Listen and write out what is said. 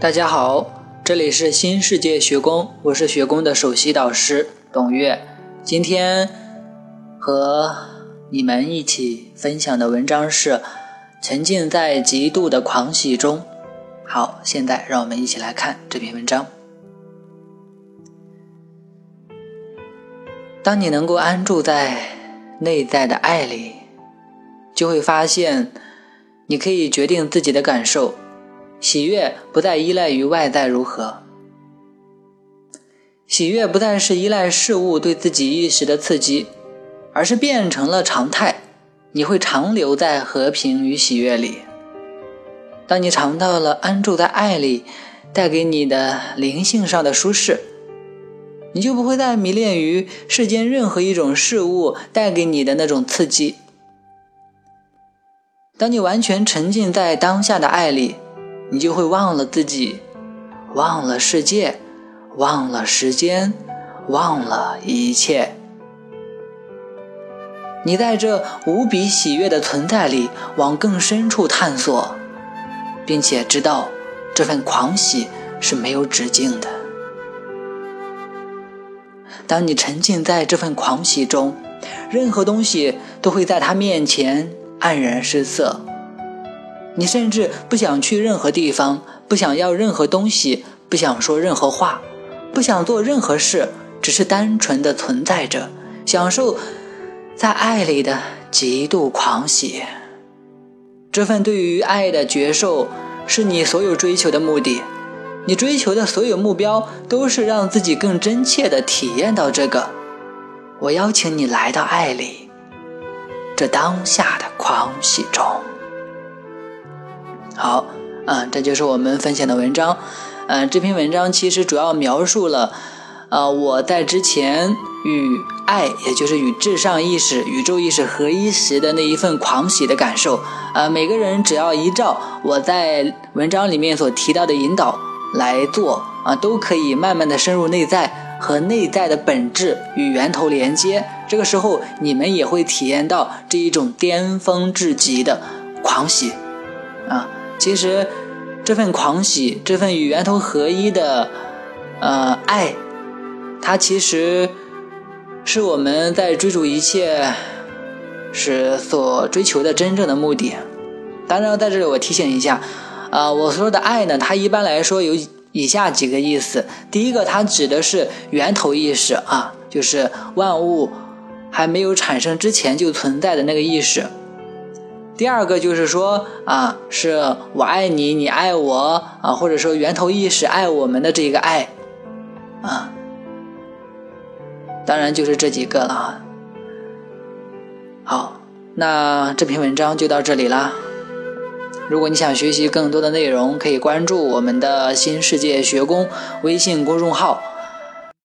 大家好，这里是新世界学宫，我是学宫的首席导师董月。今天和你们一起分享的文章是《沉浸在极度的狂喜中》。好，现在让我们一起来看这篇文章。当你能够安住在内在的爱里，就会发现，你可以决定自己的感受。喜悦不再依赖于外在如何，喜悦不再是依赖事物对自己意识的刺激，而是变成了常态。你会长留在和平与喜悦里。当你尝到了安住在爱里带给你的灵性上的舒适，你就不会再迷恋于世间任何一种事物带给你的那种刺激。当你完全沉浸在当下的爱里。你就会忘了自己，忘了世界，忘了时间，忘了一切。你在这无比喜悦的存在里往更深处探索，并且知道这份狂喜是没有止境的。当你沉浸在这份狂喜中，任何东西都会在他面前黯然失色。你甚至不想去任何地方，不想要任何东西，不想说任何话，不想做任何事，只是单纯的存在着，享受在爱里的极度狂喜。这份对于爱的觉受，是你所有追求的目的。你追求的所有目标，都是让自己更真切的体验到这个。我邀请你来到爱里，这当下的狂喜中。好，嗯，这就是我们分享的文章。嗯，这篇文章其实主要描述了，呃，我在之前与爱，也就是与至上意识、宇宙意识合一时的那一份狂喜的感受。呃，每个人只要依照我在文章里面所提到的引导来做，啊，都可以慢慢的深入内在，和内在的本质与源头连接。这个时候，你们也会体验到这一种巅峰至极的狂喜，啊。其实，这份狂喜，这份与源头合一的，呃，爱，它其实是我们在追逐一切时所追求的真正的目的。当然，在这里我提醒一下，啊，我说的爱呢，它一般来说有以下几个意思。第一个，它指的是源头意识啊，就是万物还没有产生之前就存在的那个意识。第二个就是说啊，是我爱你，你爱我啊，或者说源头意识爱我们的这个爱，啊，当然就是这几个了啊。好，那这篇文章就到这里啦。如果你想学习更多的内容，可以关注我们的新世界学宫微信公众号。